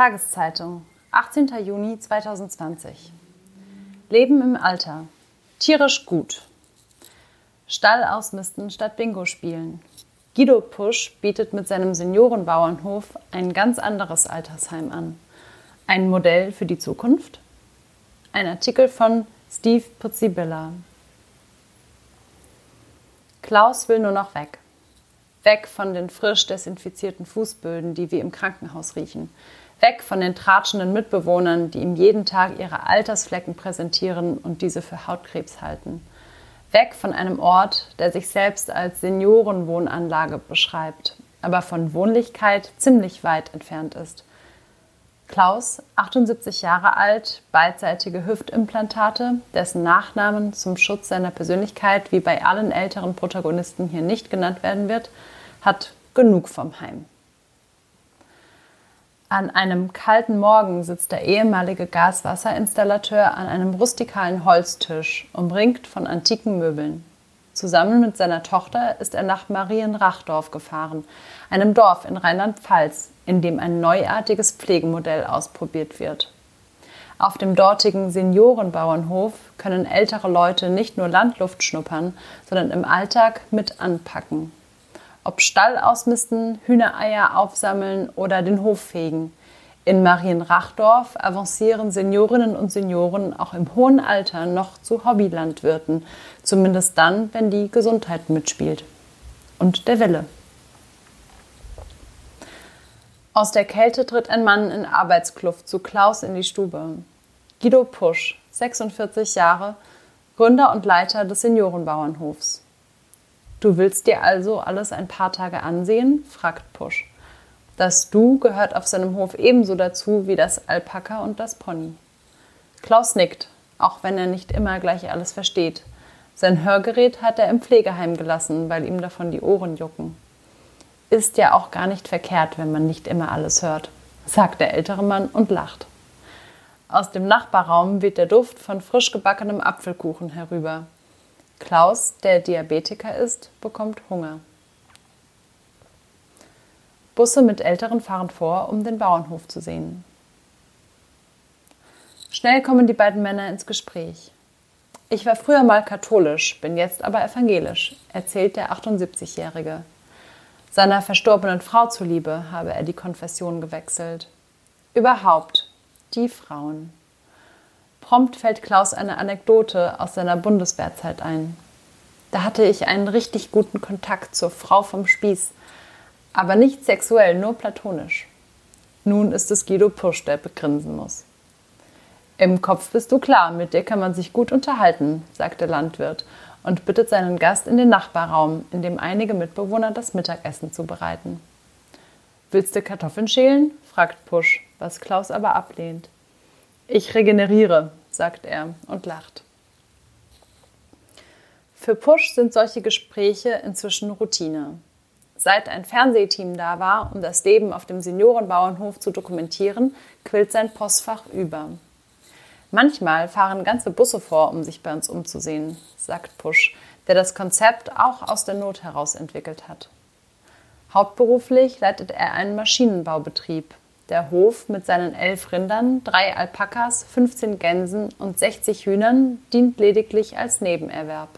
Tageszeitung, 18. Juni 2020. Leben im Alter. Tierisch gut. Stall ausmisten statt Bingo spielen. Guido Pusch bietet mit seinem Seniorenbauernhof ein ganz anderes Altersheim an. Ein Modell für die Zukunft? Ein Artikel von Steve Puzzibilla. Klaus will nur noch weg. Weg von den frisch desinfizierten Fußböden, die wie im Krankenhaus riechen. Weg von den tratschenden Mitbewohnern, die ihm jeden Tag ihre Altersflecken präsentieren und diese für Hautkrebs halten. Weg von einem Ort, der sich selbst als Seniorenwohnanlage beschreibt, aber von Wohnlichkeit ziemlich weit entfernt ist. Klaus, 78 Jahre alt, beidseitige Hüftimplantate, dessen Nachnamen zum Schutz seiner Persönlichkeit wie bei allen älteren Protagonisten hier nicht genannt werden wird, hat genug vom Heim. An einem kalten Morgen sitzt der ehemalige Gaswasserinstallateur an einem rustikalen Holztisch, umringt von antiken Möbeln. Zusammen mit seiner Tochter ist er nach Marienrachdorf gefahren, einem Dorf in Rheinland-Pfalz, in dem ein neuartiges Pflegemodell ausprobiert wird. Auf dem dortigen Seniorenbauernhof können ältere Leute nicht nur Landluft schnuppern, sondern im Alltag mit anpacken. Ob Stall ausmisten, Hühnereier aufsammeln oder den Hof fegen. In Marienrachdorf avancieren Seniorinnen und Senioren auch im hohen Alter noch zu Hobbylandwirten, zumindest dann, wenn die Gesundheit mitspielt. Und der Wille. Aus der Kälte tritt ein Mann in Arbeitskluft zu Klaus in die Stube. Guido Pusch, 46 Jahre, Gründer und Leiter des Seniorenbauernhofs. Du willst dir also alles ein paar Tage ansehen? fragt Pusch. Das Du gehört auf seinem Hof ebenso dazu wie das Alpaka und das Pony. Klaus nickt, auch wenn er nicht immer gleich alles versteht. Sein Hörgerät hat er im Pflegeheim gelassen, weil ihm davon die Ohren jucken. Ist ja auch gar nicht verkehrt, wenn man nicht immer alles hört, sagt der ältere Mann und lacht. Aus dem Nachbarraum weht der Duft von frisch gebackenem Apfelkuchen herüber. Klaus, der Diabetiker ist, bekommt Hunger. Busse mit Älteren fahren vor, um den Bauernhof zu sehen. Schnell kommen die beiden Männer ins Gespräch. Ich war früher mal katholisch, bin jetzt aber evangelisch, erzählt der 78-Jährige. Seiner verstorbenen Frau zuliebe habe er die Konfession gewechselt. Überhaupt die Frauen. Prompt fällt Klaus eine Anekdote aus seiner Bundeswehrzeit ein. Da hatte ich einen richtig guten Kontakt zur Frau vom Spieß, aber nicht sexuell, nur platonisch. Nun ist es Guido Pusch, der begrinsen muss. Im Kopf bist du klar, mit dir kann man sich gut unterhalten, sagt der Landwirt und bittet seinen Gast in den Nachbarraum, in dem einige Mitbewohner das Mittagessen zubereiten. Willst du Kartoffeln schälen? fragt Pusch, was Klaus aber ablehnt. Ich regeneriere, sagt er und lacht. Für Pusch sind solche Gespräche inzwischen Routine. Seit ein Fernsehteam da war, um das Leben auf dem Seniorenbauernhof zu dokumentieren, quillt sein Postfach über. Manchmal fahren ganze Busse vor, um sich bei uns umzusehen, sagt Pusch, der das Konzept auch aus der Not heraus entwickelt hat. Hauptberuflich leitet er einen Maschinenbaubetrieb. Der Hof mit seinen elf Rindern, drei Alpakas, 15 Gänsen und 60 Hühnern dient lediglich als Nebenerwerb.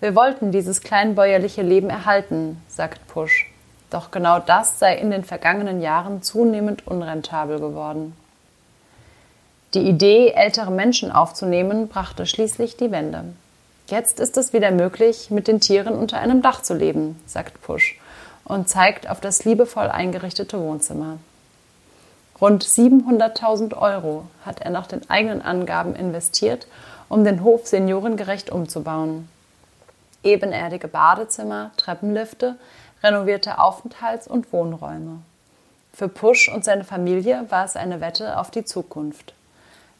Wir wollten dieses kleinbäuerliche Leben erhalten, sagt Pusch. Doch genau das sei in den vergangenen Jahren zunehmend unrentabel geworden. Die Idee, ältere Menschen aufzunehmen, brachte schließlich die Wende. Jetzt ist es wieder möglich, mit den Tieren unter einem Dach zu leben, sagt Pusch und zeigt auf das liebevoll eingerichtete Wohnzimmer. Rund 700.000 Euro hat er nach den eigenen Angaben investiert, um den Hof seniorengerecht umzubauen ebenerdige Badezimmer, Treppenlifte, renovierte Aufenthalts- und Wohnräume. Für Pusch und seine Familie war es eine Wette auf die Zukunft.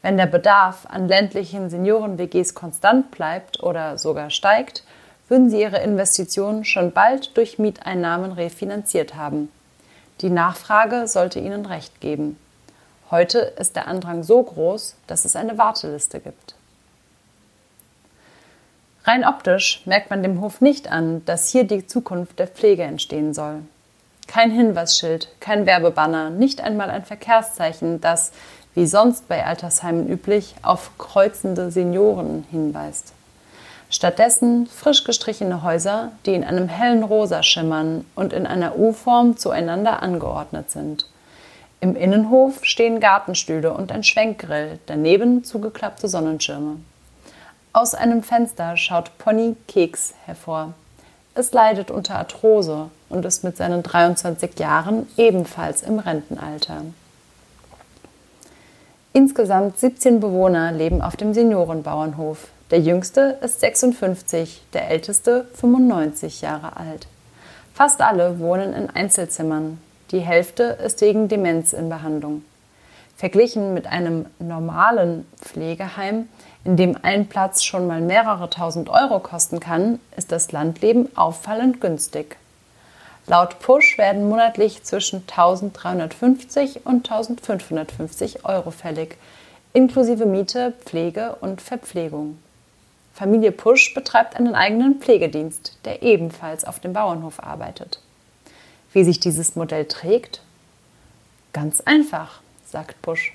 Wenn der Bedarf an ländlichen Senioren-WGs konstant bleibt oder sogar steigt, würden sie ihre Investitionen schon bald durch Mieteinnahmen refinanziert haben. Die Nachfrage sollte ihnen recht geben. Heute ist der Andrang so groß, dass es eine Warteliste gibt. Rein optisch merkt man dem Hof nicht an, dass hier die Zukunft der Pflege entstehen soll. Kein Hinweisschild, kein Werbebanner, nicht einmal ein Verkehrszeichen, das, wie sonst bei Altersheimen üblich, auf kreuzende Senioren hinweist. Stattdessen frisch gestrichene Häuser, die in einem hellen Rosa schimmern und in einer U-Form zueinander angeordnet sind. Im Innenhof stehen Gartenstühle und ein Schwenkgrill, daneben zugeklappte Sonnenschirme. Aus einem Fenster schaut Pony Keks hervor. Es leidet unter Arthrose und ist mit seinen 23 Jahren ebenfalls im Rentenalter. Insgesamt 17 Bewohner leben auf dem Seniorenbauernhof. Der jüngste ist 56, der älteste 95 Jahre alt. Fast alle wohnen in Einzelzimmern. Die Hälfte ist wegen Demenz in Behandlung. Verglichen mit einem normalen Pflegeheim, in dem ein Platz schon mal mehrere tausend Euro kosten kann, ist das Landleben auffallend günstig. Laut Push werden monatlich zwischen 1350 und 1550 Euro fällig, inklusive Miete, Pflege und Verpflegung. Familie Pusch betreibt einen eigenen Pflegedienst, der ebenfalls auf dem Bauernhof arbeitet. Wie sich dieses Modell trägt? Ganz einfach, sagt Pusch.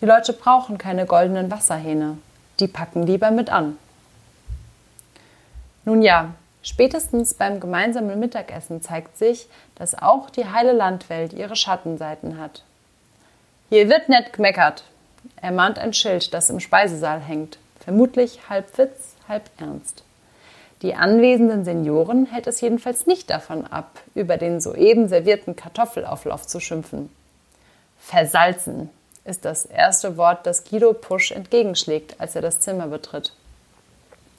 Die Leute brauchen keine goldenen Wasserhähne. Die packen lieber mit an. Nun ja, spätestens beim gemeinsamen Mittagessen zeigt sich, dass auch die heile Landwelt ihre Schattenseiten hat. Hier wird nicht gemeckert, ermahnt ein Schild, das im Speisesaal hängt, vermutlich halb Witz, halb ernst. Die anwesenden Senioren hält es jedenfalls nicht davon ab, über den soeben servierten Kartoffelauflauf zu schimpfen. Versalzen ist das erste Wort, das Guido Pusch entgegenschlägt, als er das Zimmer betritt.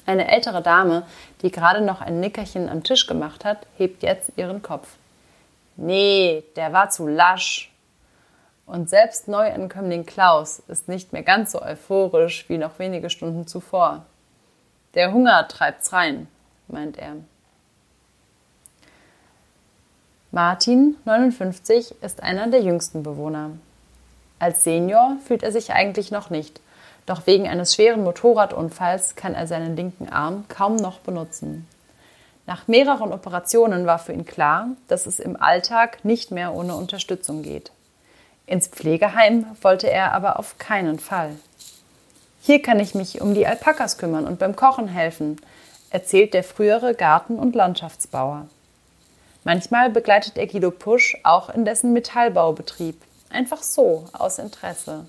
Eine ältere Dame, die gerade noch ein Nickerchen am Tisch gemacht hat, hebt jetzt ihren Kopf. Nee, der war zu lasch. Und selbst Neuankömmling Klaus ist nicht mehr ganz so euphorisch wie noch wenige Stunden zuvor. Der Hunger treibt's rein, meint er. Martin, 59, ist einer der jüngsten Bewohner. Als Senior fühlt er sich eigentlich noch nicht, doch wegen eines schweren Motorradunfalls kann er seinen linken Arm kaum noch benutzen. Nach mehreren Operationen war für ihn klar, dass es im Alltag nicht mehr ohne Unterstützung geht. Ins Pflegeheim wollte er aber auf keinen Fall. Hier kann ich mich um die Alpakas kümmern und beim Kochen helfen, erzählt der frühere Garten- und Landschaftsbauer. Manchmal begleitet er Guido Pusch auch in dessen Metallbaubetrieb. Einfach so, aus Interesse.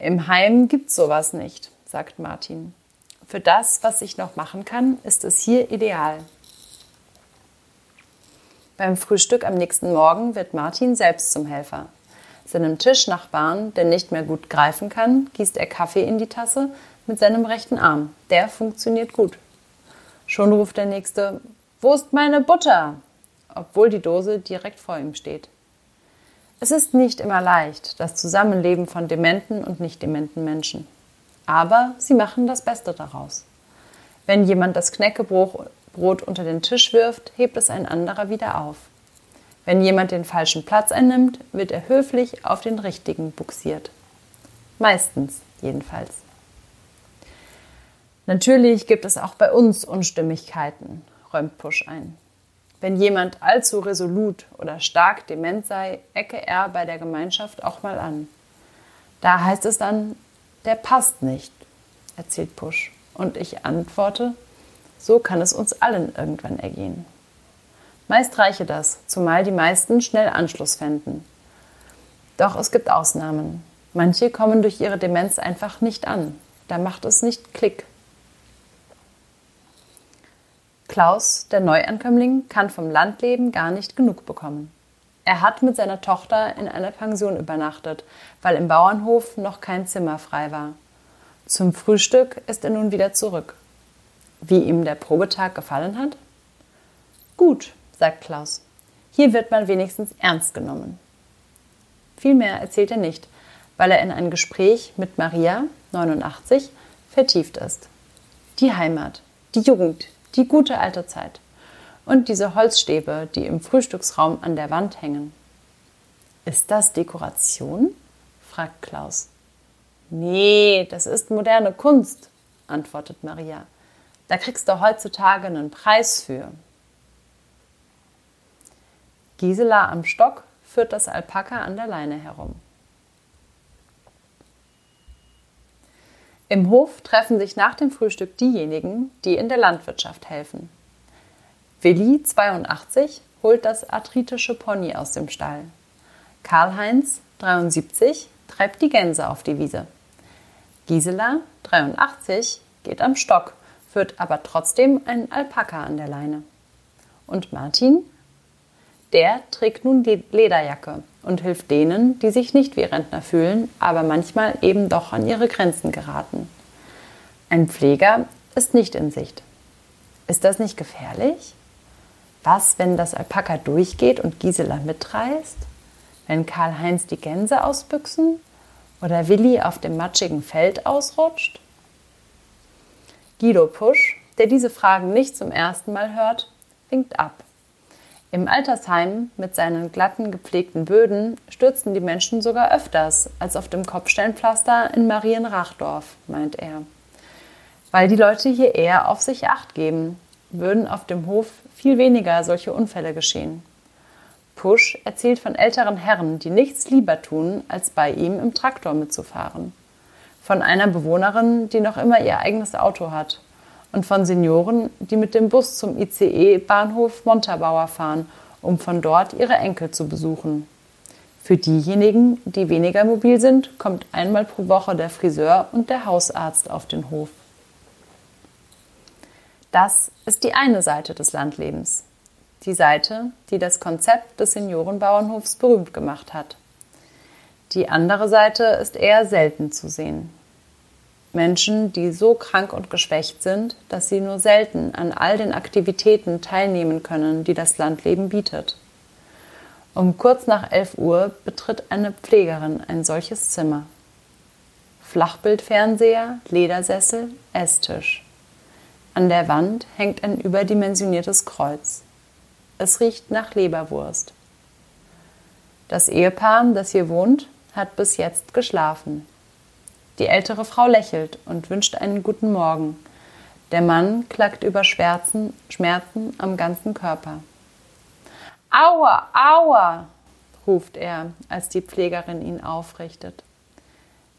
Im Heim gibt's sowas nicht, sagt Martin. Für das, was ich noch machen kann, ist es hier ideal. Beim Frühstück am nächsten Morgen wird Martin selbst zum Helfer. Seinem Tischnachbarn, der nicht mehr gut greifen kann, gießt er Kaffee in die Tasse mit seinem rechten Arm. Der funktioniert gut. Schon ruft der Nächste, wo ist meine Butter? obwohl die Dose direkt vor ihm steht. Es ist nicht immer leicht, das Zusammenleben von dementen und nicht dementen Menschen. Aber sie machen das Beste daraus. Wenn jemand das Knäckebrot unter den Tisch wirft, hebt es ein anderer wieder auf. Wenn jemand den falschen Platz einnimmt, wird er höflich auf den richtigen buxiert. Meistens jedenfalls. Natürlich gibt es auch bei uns Unstimmigkeiten, räumt Pusch ein. Wenn jemand allzu resolut oder stark dement sei, ecke er bei der Gemeinschaft auch mal an. Da heißt es dann, der passt nicht, erzählt Pusch. Und ich antworte, so kann es uns allen irgendwann ergehen. Meist reiche das, zumal die meisten schnell Anschluss fänden. Doch es gibt Ausnahmen. Manche kommen durch ihre Demenz einfach nicht an. Da macht es nicht Klick. Klaus, der Neuankömmling, kann vom Landleben gar nicht genug bekommen. Er hat mit seiner Tochter in einer Pension übernachtet, weil im Bauernhof noch kein Zimmer frei war. Zum Frühstück ist er nun wieder zurück. Wie ihm der Probetag gefallen hat? Gut, sagt Klaus. Hier wird man wenigstens ernst genommen. Viel mehr erzählt er nicht, weil er in ein Gespräch mit Maria, 89, vertieft ist. Die Heimat, die Jugend, die gute alte Zeit und diese Holzstäbe, die im Frühstücksraum an der Wand hängen. Ist das Dekoration? fragt Klaus. Nee, das ist moderne Kunst, antwortet Maria. Da kriegst du heutzutage einen Preis für. Gisela am Stock führt das Alpaka an der Leine herum. Im Hof treffen sich nach dem Frühstück diejenigen, die in der Landwirtschaft helfen. Willi, 82, holt das arthritische Pony aus dem Stall. Karl-Heinz, 73, treibt die Gänse auf die Wiese. Gisela, 83, geht am Stock, führt aber trotzdem einen Alpaka an der Leine. Und Martin? Der trägt nun die Lederjacke und hilft denen, die sich nicht wie Rentner fühlen, aber manchmal eben doch an ihre Grenzen geraten. Ein Pfleger ist nicht in Sicht. Ist das nicht gefährlich? Was, wenn das Alpaka durchgeht und Gisela mitreißt? Wenn Karl-Heinz die Gänse ausbüchsen? Oder Willi auf dem matschigen Feld ausrutscht? Guido Pusch, der diese Fragen nicht zum ersten Mal hört, winkt ab. Im Altersheim mit seinen glatten, gepflegten Böden stürzen die Menschen sogar öfters als auf dem Kopfsteinpflaster in Marienrachdorf, meint er. Weil die Leute hier eher auf sich acht geben, würden auf dem Hof viel weniger solche Unfälle geschehen. Pusch erzählt von älteren Herren, die nichts lieber tun, als bei ihm im Traktor mitzufahren. Von einer Bewohnerin, die noch immer ihr eigenes Auto hat und von Senioren, die mit dem Bus zum ICE-Bahnhof Montabaur fahren, um von dort ihre Enkel zu besuchen. Für diejenigen, die weniger mobil sind, kommt einmal pro Woche der Friseur und der Hausarzt auf den Hof. Das ist die eine Seite des Landlebens. Die Seite, die das Konzept des Seniorenbauernhofs berühmt gemacht hat. Die andere Seite ist eher selten zu sehen. Menschen, die so krank und geschwächt sind, dass sie nur selten an all den Aktivitäten teilnehmen können, die das Landleben bietet. Um kurz nach 11 Uhr betritt eine Pflegerin ein solches Zimmer. Flachbildfernseher, Ledersessel, Esstisch. An der Wand hängt ein überdimensioniertes Kreuz. Es riecht nach Leberwurst. Das Ehepaar, das hier wohnt, hat bis jetzt geschlafen. Die ältere Frau lächelt und wünscht einen guten Morgen. Der Mann klagt über Schmerzen, Schmerzen am ganzen Körper. Aua, aua, ruft er, als die Pflegerin ihn aufrichtet.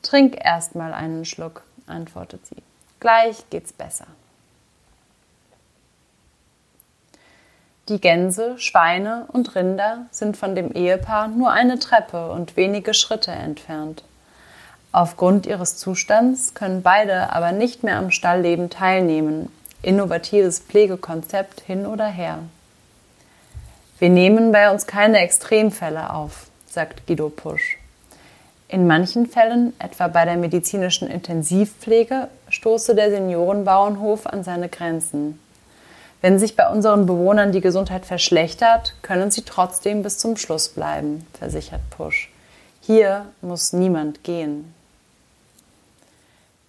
Trink erst mal einen Schluck, antwortet sie. Gleich geht's besser. Die Gänse, Schweine und Rinder sind von dem Ehepaar nur eine Treppe und wenige Schritte entfernt. Aufgrund ihres Zustands können beide aber nicht mehr am Stallleben teilnehmen. Innovatives Pflegekonzept hin oder her. Wir nehmen bei uns keine Extremfälle auf, sagt Guido Pusch. In manchen Fällen, etwa bei der medizinischen Intensivpflege, stoße der Seniorenbauernhof an seine Grenzen. Wenn sich bei unseren Bewohnern die Gesundheit verschlechtert, können sie trotzdem bis zum Schluss bleiben, versichert Pusch. Hier muss niemand gehen.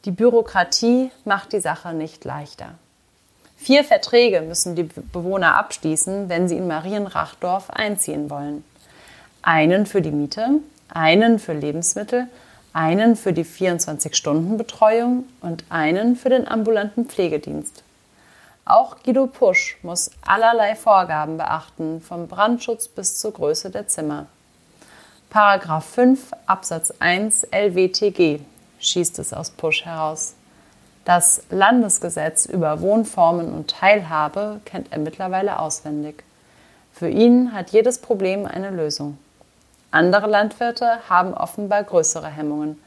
Die Bürokratie macht die Sache nicht leichter. Vier Verträge müssen die Bewohner abschließen, wenn sie in Marienrachdorf einziehen wollen. Einen für die Miete, einen für Lebensmittel, einen für die 24-Stunden-Betreuung und einen für den ambulanten Pflegedienst. Auch Guido Pusch muss allerlei Vorgaben beachten, vom Brandschutz bis zur Größe der Zimmer. Paragraph 5 Absatz 1 LWTG schießt es aus Pusch heraus. Das Landesgesetz über Wohnformen und Teilhabe kennt er mittlerweile auswendig. Für ihn hat jedes Problem eine Lösung. Andere Landwirte haben offenbar größere Hemmungen.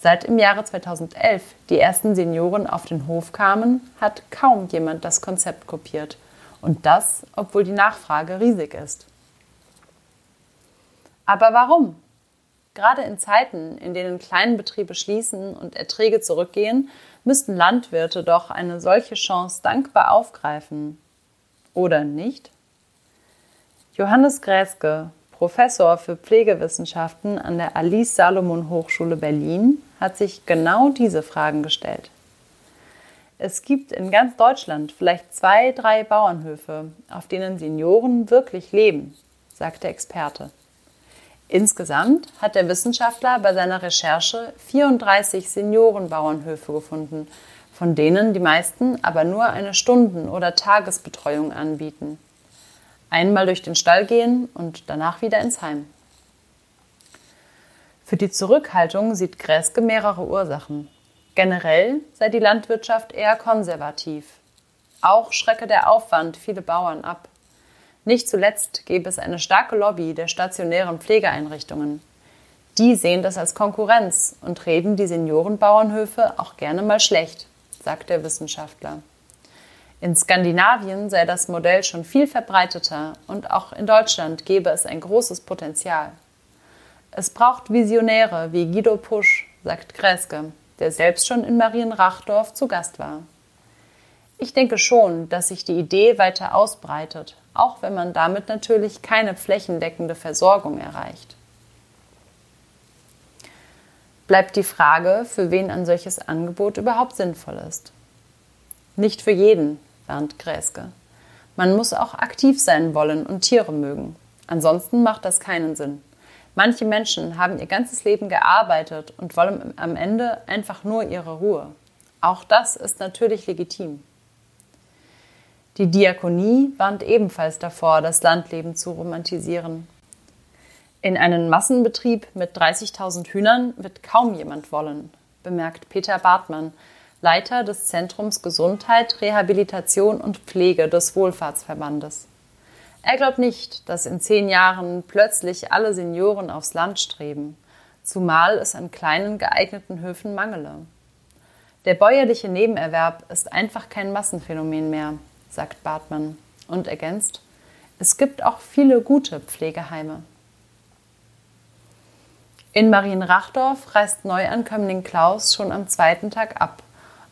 Seit im Jahre 2011 die ersten Senioren auf den Hof kamen, hat kaum jemand das Konzept kopiert. Und das, obwohl die Nachfrage riesig ist. Aber warum? Gerade in Zeiten, in denen Kleinbetriebe schließen und Erträge zurückgehen, müssten Landwirte doch eine solche Chance dankbar aufgreifen. Oder nicht? Johannes Gräske, Professor für Pflegewissenschaften an der Alice Salomon Hochschule Berlin, hat sich genau diese Fragen gestellt. Es gibt in ganz Deutschland vielleicht zwei, drei Bauernhöfe, auf denen Senioren wirklich leben, sagt der Experte. Insgesamt hat der Wissenschaftler bei seiner Recherche 34 Seniorenbauernhöfe gefunden, von denen die meisten aber nur eine Stunden- oder Tagesbetreuung anbieten. Einmal durch den Stall gehen und danach wieder ins Heim. Für die Zurückhaltung sieht Gräske mehrere Ursachen. Generell sei die Landwirtschaft eher konservativ. Auch schrecke der Aufwand viele Bauern ab. Nicht zuletzt gäbe es eine starke Lobby der stationären Pflegeeinrichtungen. Die sehen das als Konkurrenz und reden die Seniorenbauernhöfe auch gerne mal schlecht, sagt der Wissenschaftler. In Skandinavien sei das Modell schon viel verbreiteter und auch in Deutschland gäbe es ein großes Potenzial. Es braucht Visionäre wie Guido Pusch, sagt Gräske, der selbst schon in Marienrachdorf zu Gast war. Ich denke schon, dass sich die Idee weiter ausbreitet, auch wenn man damit natürlich keine flächendeckende Versorgung erreicht. Bleibt die Frage, für wen ein solches Angebot überhaupt sinnvoll ist. Nicht für jeden, warnt Gräske. Man muss auch aktiv sein wollen und Tiere mögen. Ansonsten macht das keinen Sinn. Manche Menschen haben ihr ganzes Leben gearbeitet und wollen am Ende einfach nur ihre Ruhe. Auch das ist natürlich legitim. Die Diakonie warnt ebenfalls davor, das Landleben zu romantisieren. In einen Massenbetrieb mit 30.000 Hühnern wird kaum jemand wollen, bemerkt Peter Bartmann, Leiter des Zentrums Gesundheit, Rehabilitation und Pflege des Wohlfahrtsverbandes. Er glaubt nicht, dass in zehn Jahren plötzlich alle Senioren aufs Land streben, zumal es an kleinen geeigneten Höfen mangele. Der bäuerliche Nebenerwerb ist einfach kein Massenphänomen mehr, sagt Bartmann und ergänzt, es gibt auch viele gute Pflegeheime. In Marienrachdorf reist Neuankömmling Klaus schon am zweiten Tag ab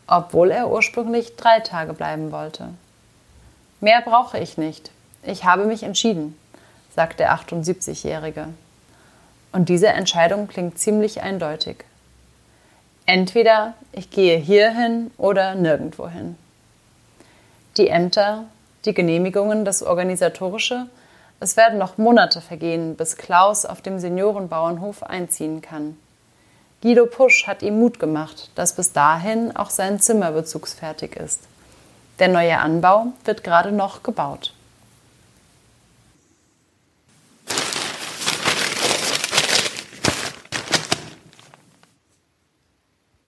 obwohl er ursprünglich drei Tage bleiben wollte. Mehr brauche ich nicht. Ich habe mich entschieden, sagt der 78-Jährige. Und diese Entscheidung klingt ziemlich eindeutig. Entweder ich gehe hierhin oder nirgendwohin. Die Ämter, die Genehmigungen, das Organisatorische, es werden noch Monate vergehen, bis Klaus auf dem Seniorenbauernhof einziehen kann. Guido Pusch hat ihm Mut gemacht, dass bis dahin auch sein Zimmer bezugsfertig ist. Der neue Anbau wird gerade noch gebaut.